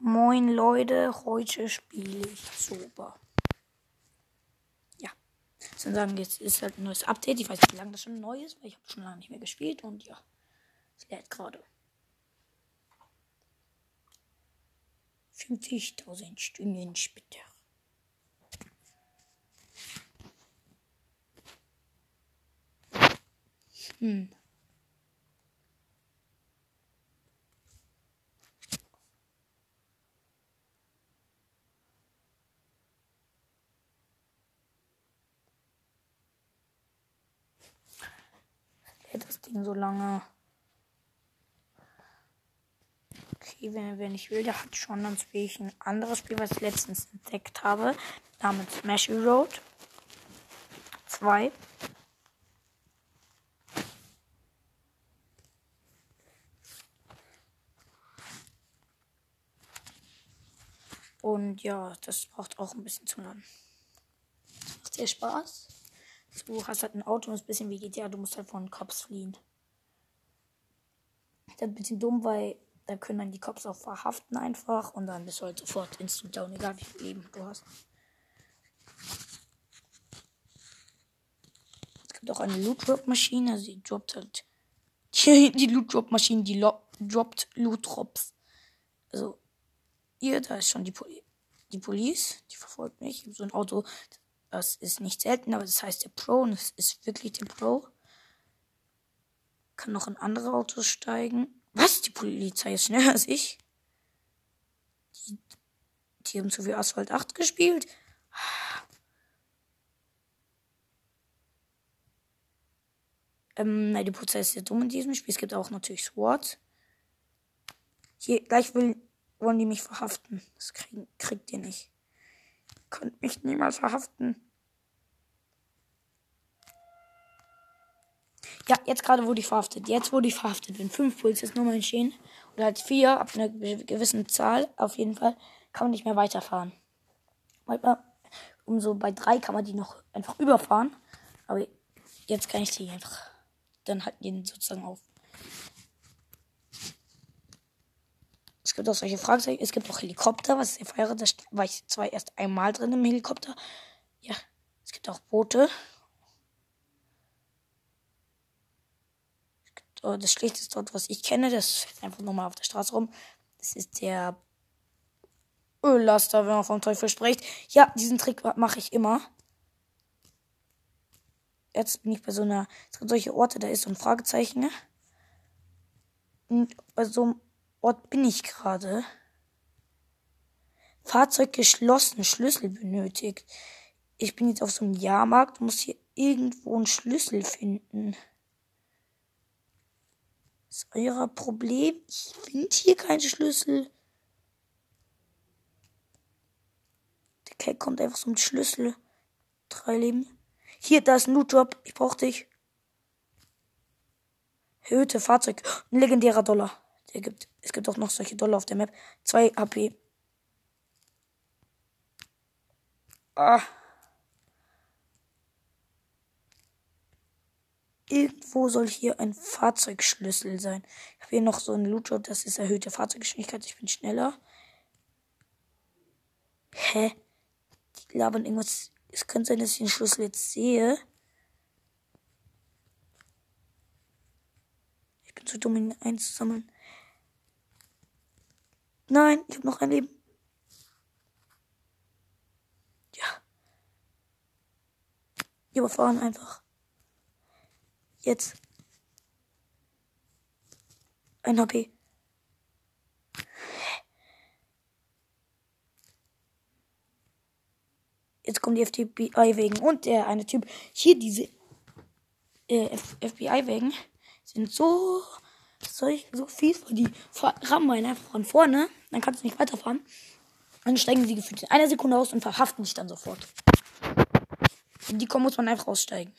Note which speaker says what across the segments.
Speaker 1: Moin Leute, heute spiele ich Sober. Ja. Dann sagen, jetzt ist halt ein neues Update. Ich weiß nicht, wie lange das schon neu ist, weil ich habe schon lange nicht mehr gespielt und ja, es lädt gerade. 50.000 Stunden später. Hm. Hält das Ding so lange? Okay, wenn, wenn ich will, der hat schon, dann spiele ich ein anderes Spiel, was ich letztens entdeckt habe. Namens Smash Road 2. Und ja, das braucht auch ein bisschen zu lang. Macht sehr Spaß. Du hast halt ein Auto und ist ein bisschen wie GTA, du musst halt von Cops fliehen. Das ist ein bisschen dumm, weil da können dann die Cops auch verhaften einfach und dann bist du halt sofort instant down, egal wie viel Leben du hast. Es gibt auch eine Loot Drop Maschine, also die droppt halt die, die Loot Drop Maschine, die droppt Loot Drops. Also hier, da ist schon die, Poli die Police, die verfolgt mich. So ein Auto, das ist nicht selten, aber das heißt der Pro und das ist wirklich der Pro. Kann noch in andere Autos steigen. Was? Die Polizei ist schneller als ich? Die, die haben zu viel Asphalt 8 gespielt. Ähm, nein, die Polizei ist sehr dumm in diesem Spiel. Es gibt auch natürlich SWAT. Hier, gleich will wollen die mich verhaften. Das krieg, kriegt ihr nicht. Könnt mich niemals verhaften. Ja, jetzt gerade wurde ich verhaftet. Jetzt wurde ich verhaftet. Wenn fünf Polizisten entstehen oder halt vier ab einer gewissen Zahl, auf jeden Fall, kann man nicht mehr weiterfahren. Manchmal, umso bei drei kann man die noch einfach überfahren. Aber jetzt kann ich die einfach dann halt den sozusagen auf. Es gibt auch solche Fragezeichen. Es gibt auch Helikopter, was ich feiere. Da war ich zwar erst einmal drin im Helikopter. Ja, es gibt auch Boote. Oh, das schlechteste dort, was ich kenne, das fällt einfach nochmal auf der Straße rum. Das ist der Öllaster, wenn man vom Teufel spricht. Ja, diesen Trick mache ich immer. Jetzt bin ich bei so einer. Es gibt solche Orte, da ist so ein Fragezeichen. Ne? Und bei so einem Ort bin ich gerade. Fahrzeug geschlossen, Schlüssel benötigt. Ich bin jetzt auf so einem Jahrmarkt, muss hier irgendwo einen Schlüssel finden. ist euer Problem? Ich finde hier keinen Schlüssel. Der Kerl kommt einfach so mit Schlüssel. Drei Leben. Hier, da ist ein Loot-Drop. Ich brauch dich. Erhöhte Fahrzeug. Ein legendärer Dollar. Der gibt, es gibt auch noch solche Dollar auf der Map. 2 AP. Ah. Irgendwo soll hier ein Fahrzeugschlüssel sein. Ich habe hier noch so ein Loot das ist erhöhte Fahrzeuggeschwindigkeit. Ich bin schneller. Hä? Die labern irgendwas. Es könnte sein, dass ich den Schlüssel jetzt sehe. Ich bin zu dumm, ihn einzusammeln. Nein, ich habe noch ein Leben. Ja. Wir überfahren einfach. Jetzt. Ein HP. Jetzt kommen die FBI-Wegen und der eine Typ. Hier diese äh, FBI-Wegen sind so so, so fies, weil die rammen einfach von vorne. Dann kannst du nicht weiterfahren. Dann steigen sie gefühlt in einer Sekunde aus und verhaften dich dann sofort. In die kommen muss man einfach aussteigen.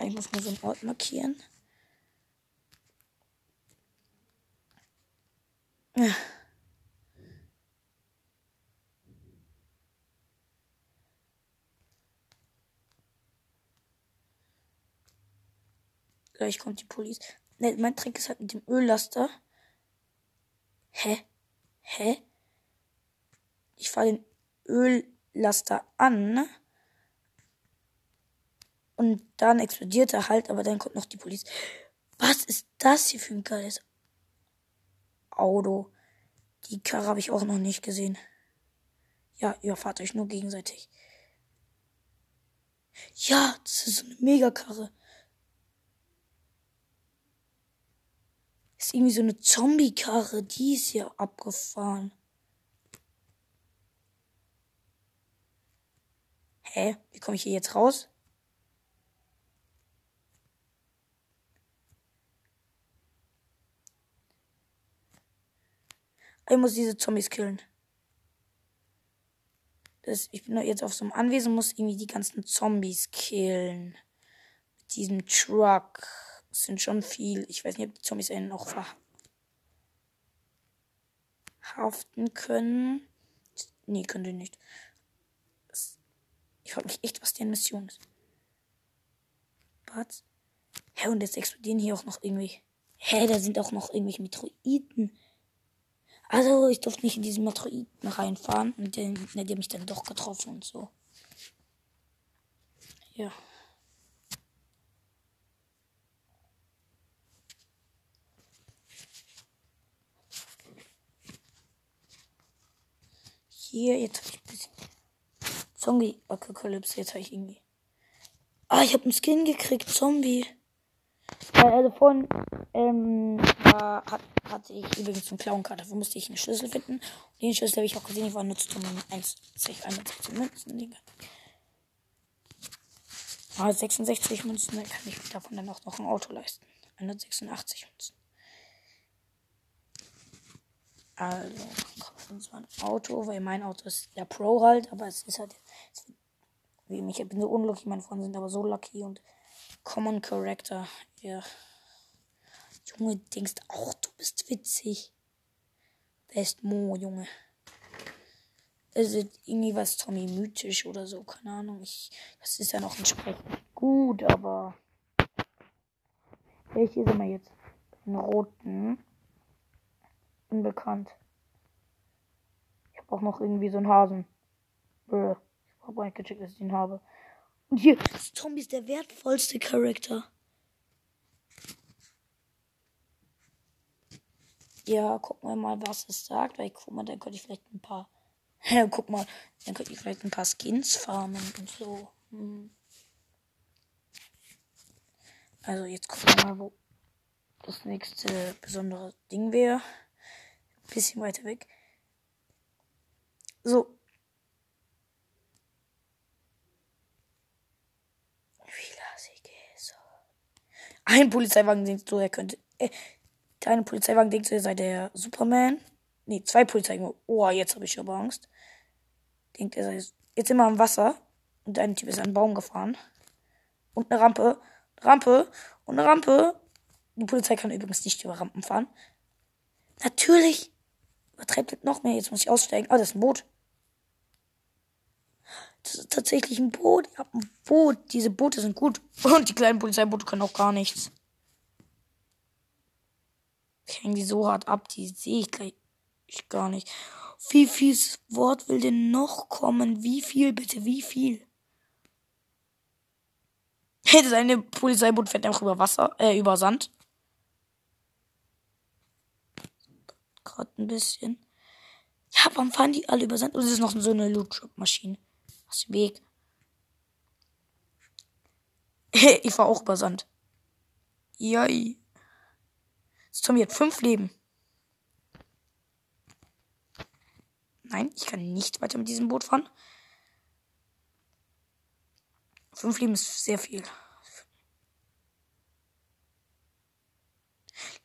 Speaker 1: Ich muss mal so einen Ort markieren. Ja. Gleich kommt die Police. Ne, mein Trick ist halt mit dem Öllaster. Hä? Hä? Ich fahre den Öllaster an. Und dann explodiert er halt, aber dann kommt noch die Polizei. Was ist das hier für ein geiles Auto? Die Karre habe ich auch noch nicht gesehen. Ja, ihr fahrt euch nur gegenseitig. Ja, das ist so eine Megakarre. Ist irgendwie so eine Zombie-Karre, die ist hier abgefahren. Hä? Wie komme ich hier jetzt raus? Ich muss diese Zombies killen. Das, ich bin jetzt auf so einem Anwesen, muss irgendwie die ganzen Zombies killen. Mit diesem Truck. Sind schon viel. Ich weiß nicht, ob die Zombies einen noch verhaften können. Nee, können die nicht. Ich frage mich echt, was deren Mission ist. Was? Hä, und jetzt explodieren hier auch noch irgendwie. Hä, da sind auch noch irgendwelche Metroiden. Also, ich durfte nicht in diesen Metroiden reinfahren. Und der, der, der mich dann doch getroffen und so. Ja. Hier, jetzt habe ich ein bisschen. Zombie-Apokalypse, jetzt habe ich irgendwie. Ah, ich habe einen Skin gekriegt, Zombie. Also von, ähm, da hat, hatte ich übrigens einen Clown-Card. Dafür musste ich einen Schlüssel finden. Und den Schlüssel habe ich auch gesehen. Ich war nutzt um 1, 61 Münzen. Digga. Ah, 66 Münzen, dann kann ich davon dann auch noch ein Auto leisten. 186 Münzen. Also, kommt zwar ein Auto, weil mein Auto ist der Pro halt, aber es ist halt, es, wie mich, ich bin so unlucky, meine Freunde sind aber so lucky und Common Character. Ja. Junge, denkst auch, du bist witzig. Wer ist Mo, Junge? Es ist irgendwie was Tommy mythisch oder so, keine Ahnung. Ich, das ist ja noch entsprechend gut, aber. Welche sind wir jetzt? Den roten. Unbekannt. Ich habe auch noch irgendwie so einen Hasen. Brr. Ich habe nicht gecheckt, dass ich den habe. Und hier, Zombie ist der wertvollste Charakter. Ja, gucken wir mal, was es sagt. Weil, guck mal, dann könnte ich vielleicht ein paar. Ja, guck mal, dann könnte ich vielleicht ein paar Skins farmen und so. Hm. Also, jetzt gucken wir mal, wo das nächste besondere Ding wäre. Bisschen weiter weg. So, Ein Polizeiwagen denkt so, er könnte. Äh, deine Polizeiwagen denkt so, er sei der Superman. Nee, zwei Polizeiwagen. Oh, jetzt habe ich aber Angst. Denkt er sei jetzt immer am Wasser. Und ein Typ ist an einen Baum gefahren. Und eine Rampe. Rampe. Und eine Rampe. Die Polizei kann übrigens nicht über Rampen fahren. Natürlich. Übertreibt es noch mehr. Jetzt muss ich aussteigen. Ah, das ist ein Boot. Das ist tatsächlich ein Boot. Ich hab ein Boot. Diese Boote sind gut. Und die kleinen Polizeiboote können auch gar nichts. Ich hänge die so hart ab, die sehe ich gleich ich gar nicht. Wie viel Wort will denn noch kommen? Wie viel, bitte, wie viel? Hätte seine Polizeiboot fährt einfach über Wasser, äh, über Sand. Gerade ein bisschen. Ja, warum fahren die alle über Sand? Und es ist noch so eine Loot-Drop-Maschine. Aus dem Weg. ich war auch über Sand. Jai. Tommy hat fünf Leben. Nein, ich kann nicht weiter mit diesem Boot fahren. Fünf Leben ist sehr viel.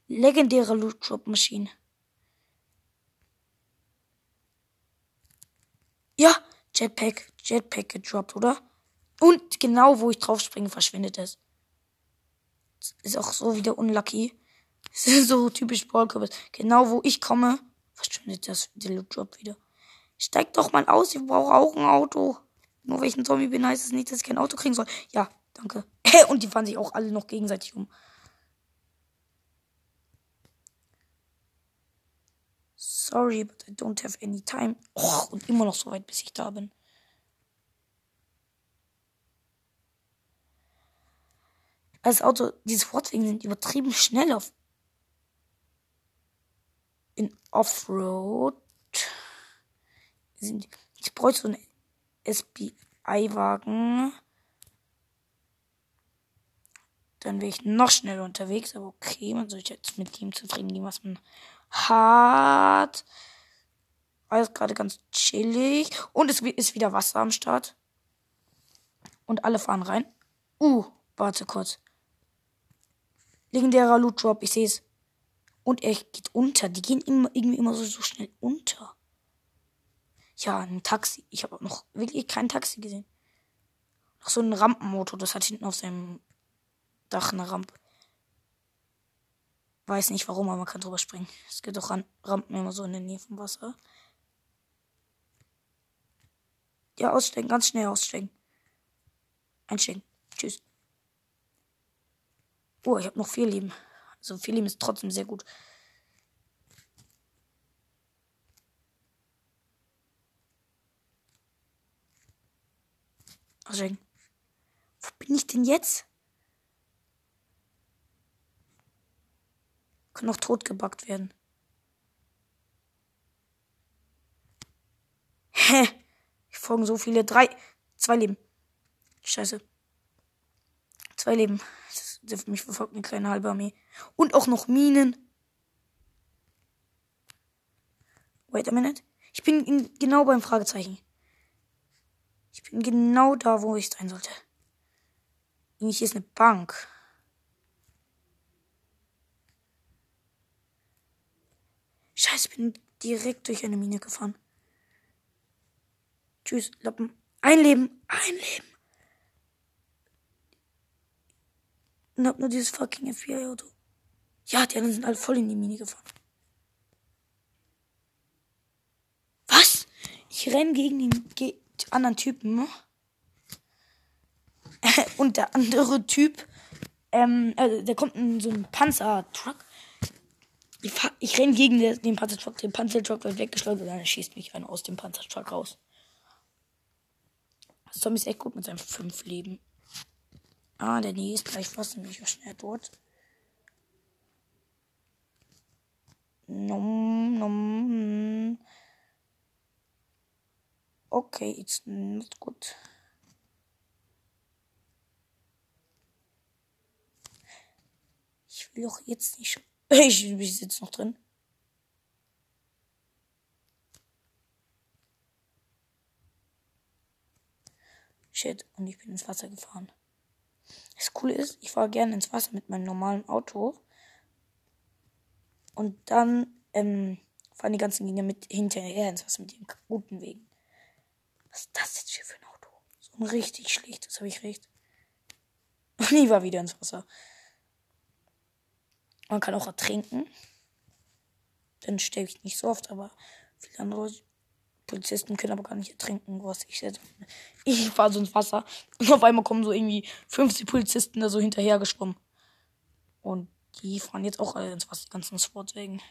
Speaker 1: Legendäre Loot Drop Maschine. Ja, Jetpack, Jetpack gedroppt, oder? Und genau wo ich drauf springe, verschwindet es. Ist auch so wieder unlucky. so typisch Ballkürbis. Genau wo ich komme, verschwindet das Loot Drop wieder. Steig doch mal aus, ich brauche auch ein Auto. Nur ein Zombie bin, heißt es nicht, dass ich kein Auto kriegen soll. Ja, danke. Und die fahren sich auch alle noch gegenseitig um. Sorry, but I don't have any time. Oh, und immer noch so weit, bis ich da bin. Das Auto, diese Fortwegen sind übertrieben schnell auf. In Offroad. Ich bräuchte so einen SBI-Wagen. Dann wäre ich noch schneller unterwegs, aber okay, man soll jetzt mit dem zufrieden gehen, was man hat. Alles gerade ganz chillig. Und es ist wieder Wasser am Start. Und alle fahren rein. Uh, warte kurz. Legendärer Loot Drop, ich sehe es. Und er geht unter. Die gehen immer, irgendwie immer so, so schnell unter. Ja, ein Taxi. Ich habe noch wirklich kein Taxi gesehen. Noch so ein Rampenmotor, das hat hinten auf seinem Dach eine Rampe. Weiß nicht warum, aber man kann drüber springen. Es gibt auch Rampen immer so in der Nähe vom Wasser. Ja, aussteigen, ganz schnell aussteigen. Einsteigen. Tschüss. Oh, ich habe noch vier Leben. Also vier Leben ist trotzdem sehr gut. Aussteigen. Wo bin ich denn jetzt? Kann noch totgebackt werden. Hä? Ich folgen so viele. Drei. Zwei Leben. Scheiße. Zwei Leben. Das, mich verfolgt eine kleine halbe Armee. Und auch noch Minen. Wait a minute. Ich bin in, genau beim Fragezeichen. Ich bin genau da, wo ich sein sollte. Hier ist eine Bank. Scheiße, ich bin direkt durch eine Mine gefahren. Tschüss, Lappen. Ein Leben, ein Leben. Und hab nur dieses fucking FBI-Auto. Ja, die anderen sind alle voll in die Mine gefahren. Was? Ich renn gegen den ge anderen Typen. Und der andere Typ, ähm, also der kommt in so einen Panzertruck ich, ich renne gegen den Panzertruck. Der Panzertruck wird weggeschleudert und dann schießt mich einer aus dem Panzertruck raus. Das Zombie ist echt gut mit seinem fünf Leben. Ah, der ist gleich fast nämlich schnell dort. Nom, nom. Okay, it's not good. Ich will doch jetzt nicht ich, ich sitze noch drin. Shit, und ich bin ins Wasser gefahren. Das Coole ist, ich fahre gerne ins Wasser mit meinem normalen Auto. Und dann ähm, fahren die ganzen Gegner mit hinterher ins Wasser mit ihren guten Wegen. Was ist das jetzt hier für ein Auto? So ein richtig schlechtes, habe ich recht. Und ich war wieder ins Wasser. Man kann auch ertrinken. Dann sterbe ich nicht so oft, aber viele andere Polizisten können aber gar nicht ertrinken, was ich sehr. Ich fahre so ins Wasser und auf einmal kommen so irgendwie 50 Polizisten da so hinterher geschwommen. Und die fahren jetzt auch alle ins Wasser, die ganzen Sportwagen.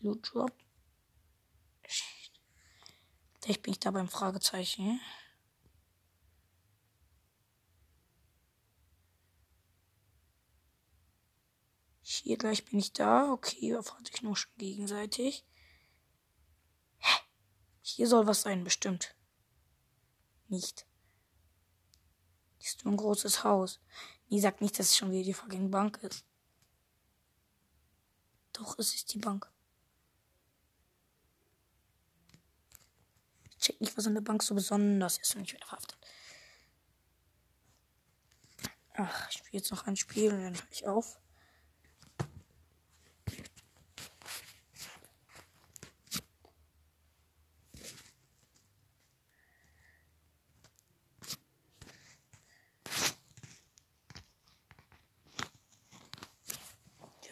Speaker 1: Loot Drop. Vielleicht bin ich da beim Fragezeichen. Hier gleich bin ich da. Okay, erfahrt sich nur schon gegenseitig. Hä? Hier soll was sein, bestimmt. Nicht. Hier ist nur ein großes Haus. Nie sagt nicht, dass es schon wieder die fucking Bank ist. Doch, es ist die Bank. Ich check nicht, was an der Bank so besonders ist und ich werde verhaftet. Ach, ich spiele jetzt noch ein Spiel und dann höre ich auf.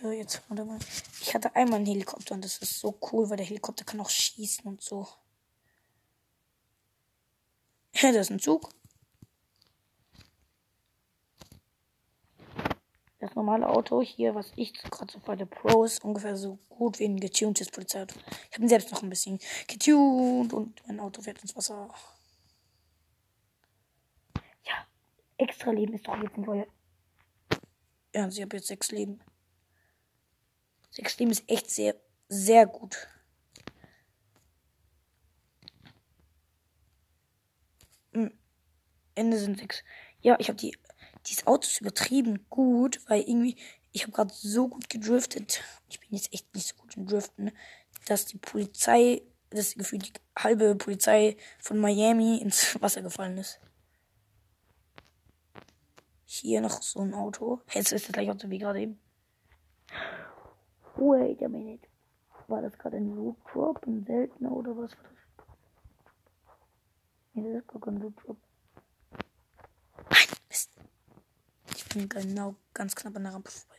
Speaker 1: Ja, jetzt warte mal. Ich hatte einmal einen Helikopter und das ist so cool, weil der Helikopter kann auch schießen und so. Ja, das ist ein Zug. Das normale Auto hier, was ich gerade so bei der Pro ist, ungefähr so gut wie ein getuntes Polizeiauto. Ich habe ihn selbst noch ein bisschen getuned und mein Auto fährt ins Wasser. Ja, extra Leben ist doch jetzt ein neuer. Ja, sie hat jetzt sechs Leben. Sechs Leben ist echt sehr, sehr gut. Hm. Ende sind sechs. Ja, ich habe die. Dieses Auto ist übertrieben gut, weil irgendwie. Ich habe gerade so gut gedriftet. Ich bin jetzt echt nicht so gut im Driften, dass die Polizei, das Gefühl, die halbe Polizei von Miami ins Wasser gefallen ist. Hier noch so ein Auto. Jetzt ist das gleiche Auto wie gerade eben. Wait a minute. War das gerade ein Root Drop, ein seltener oder was war das? Nee, das ist gar kein Root Drop. Nein, Mist. Ich bin genau ganz knapp an der Rampe vorbei.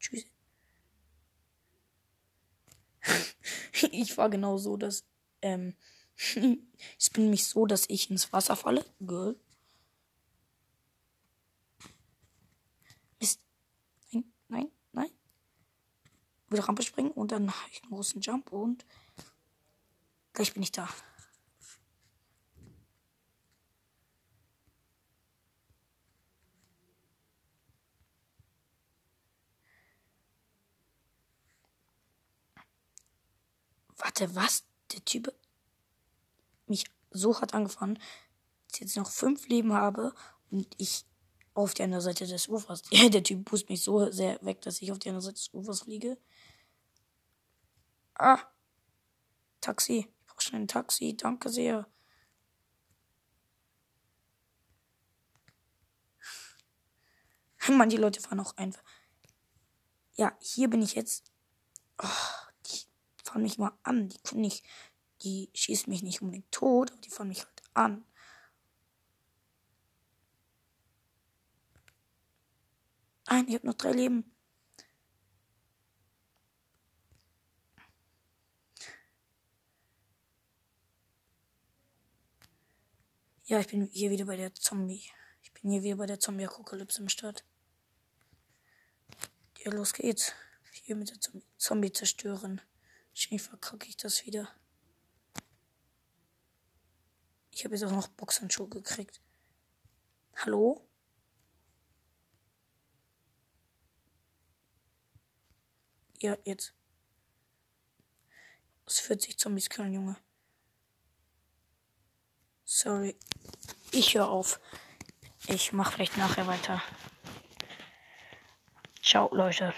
Speaker 1: Tschüss. Ich war genau so, dass. Ähm, ich bin nämlich so, dass ich ins Wasser falle. Girl. Mist. Nein, nein, nein. Wieder Rampe springen und dann habe ich einen großen Jump und gleich bin ich da. Warte, was? Der Typ mich so hart angefahren, dass ich jetzt noch fünf Leben habe und ich auf die andere Seite des Ufers. Der Typ pust mich so sehr weg, dass ich auf die andere Seite des Ufers fliege. Ah. Taxi. Ich brauche schnell ein Taxi. Danke sehr. Manche Leute fahren auch einfach. Ja, hier bin ich jetzt. Oh, die fahren mich mal an. Die können nicht. Die schießen mich nicht unbedingt tot, aber die fahren mich halt an. Nein, ich habe noch drei Leben. Ja, ich bin hier wieder bei der Zombie. Ich bin hier wieder bei der Zombie-Apokalypse im Start. Ja, los geht's. Hier mit der Zombie zerstören. Wahrscheinlich verkacke ich das wieder. Ich habe jetzt auch noch Boxhandschuhe gekriegt. Hallo? Ja, jetzt. Aus 40 Zombies killen, Junge. Sorry. Ich höre auf. Ich mache vielleicht nachher weiter. Ciao, Leute.